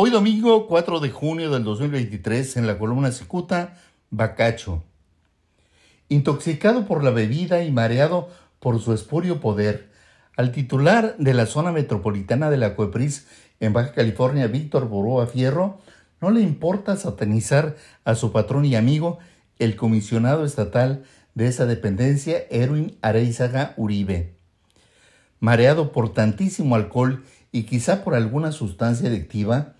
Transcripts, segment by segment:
Hoy domingo 4 de junio del 2023 en la columna Cicuta, Bacacho. Intoxicado por la bebida y mareado por su espurio poder, al titular de la zona metropolitana de la Coepris en Baja California, Víctor Boroa Fierro, no le importa satanizar a su patrón y amigo, el comisionado estatal de esa dependencia, Erwin Areizaga Uribe. Mareado por tantísimo alcohol y quizá por alguna sustancia adictiva,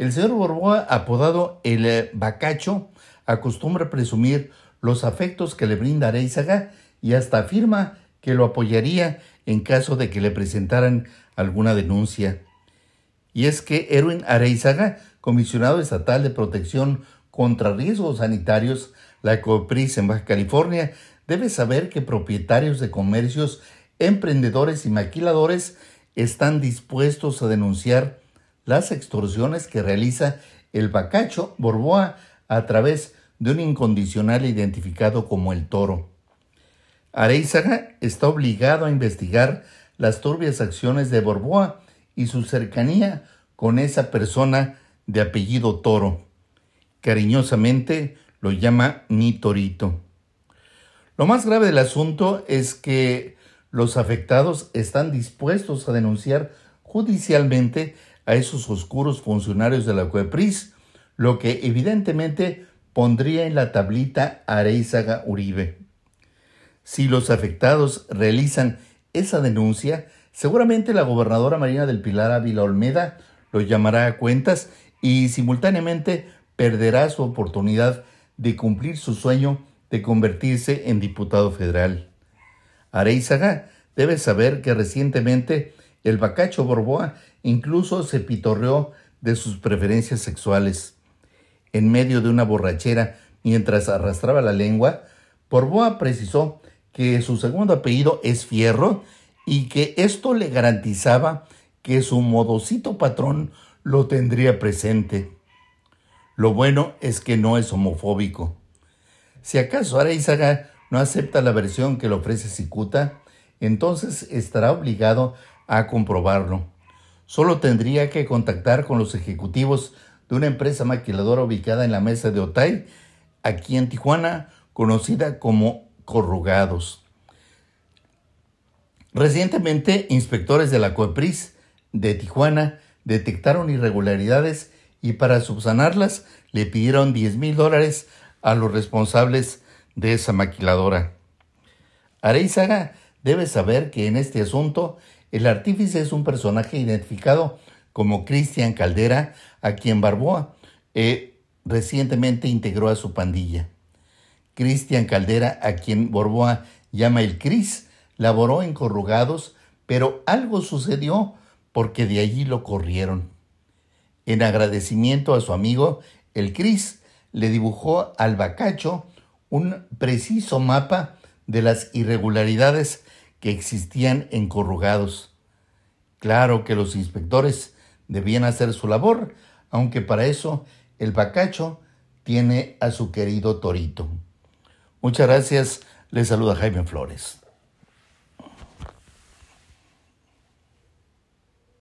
el señor Borboa, apodado el eh, Bacacho, acostumbra presumir los afectos que le brinda Areizaga y hasta afirma que lo apoyaría en caso de que le presentaran alguna denuncia. Y es que Erwin Areizaga, comisionado estatal de protección contra riesgos sanitarios, la COPRIS en Baja California, debe saber que propietarios de comercios, emprendedores y maquiladores están dispuestos a denunciar las extorsiones que realiza el Bacacho Borboa a través de un incondicional identificado como el toro. Areizaga está obligado a investigar las turbias acciones de Borboa y su cercanía con esa persona de apellido Toro. Cariñosamente lo llama mi Torito. Lo más grave del asunto es que los afectados están dispuestos a denunciar judicialmente a esos oscuros funcionarios de la COEPRIS, lo que evidentemente pondría en la tablita Areizaga Uribe. Si los afectados realizan esa denuncia, seguramente la gobernadora Marina del Pilar Ávila Olmeda lo llamará a cuentas y simultáneamente perderá su oportunidad de cumplir su sueño de convertirse en diputado federal. Areizaga debe saber que recientemente el bacacho Borboa incluso se pitorreó de sus preferencias sexuales. En medio de una borrachera, mientras arrastraba la lengua, Borboa precisó que su segundo apellido es Fierro y que esto le garantizaba que su modosito patrón lo tendría presente. Lo bueno es que no es homofóbico. Si acaso Areizaga no acepta la versión que le ofrece Cicuta, entonces estará obligado a comprobarlo. Solo tendría que contactar con los ejecutivos de una empresa maquiladora ubicada en la mesa de Otay, aquí en Tijuana, conocida como Corrugados. Recientemente, inspectores de la COEPRIS de Tijuana detectaron irregularidades y para subsanarlas le pidieron 10 mil dólares a los responsables de esa maquiladora. Areizaga debe saber que en este asunto el artífice es un personaje identificado como Cristian Caldera, a quien Barboa eh, recientemente integró a su pandilla. Cristian Caldera, a quien Barboa llama el Cris, laboró en corrugados, pero algo sucedió porque de allí lo corrieron. En agradecimiento a su amigo, el Cris le dibujó al Bacacho un preciso mapa de las irregularidades que existían en corrugados. Claro que los inspectores debían hacer su labor, aunque para eso el Bacacho tiene a su querido Torito. Muchas gracias, les saluda Jaime Flores.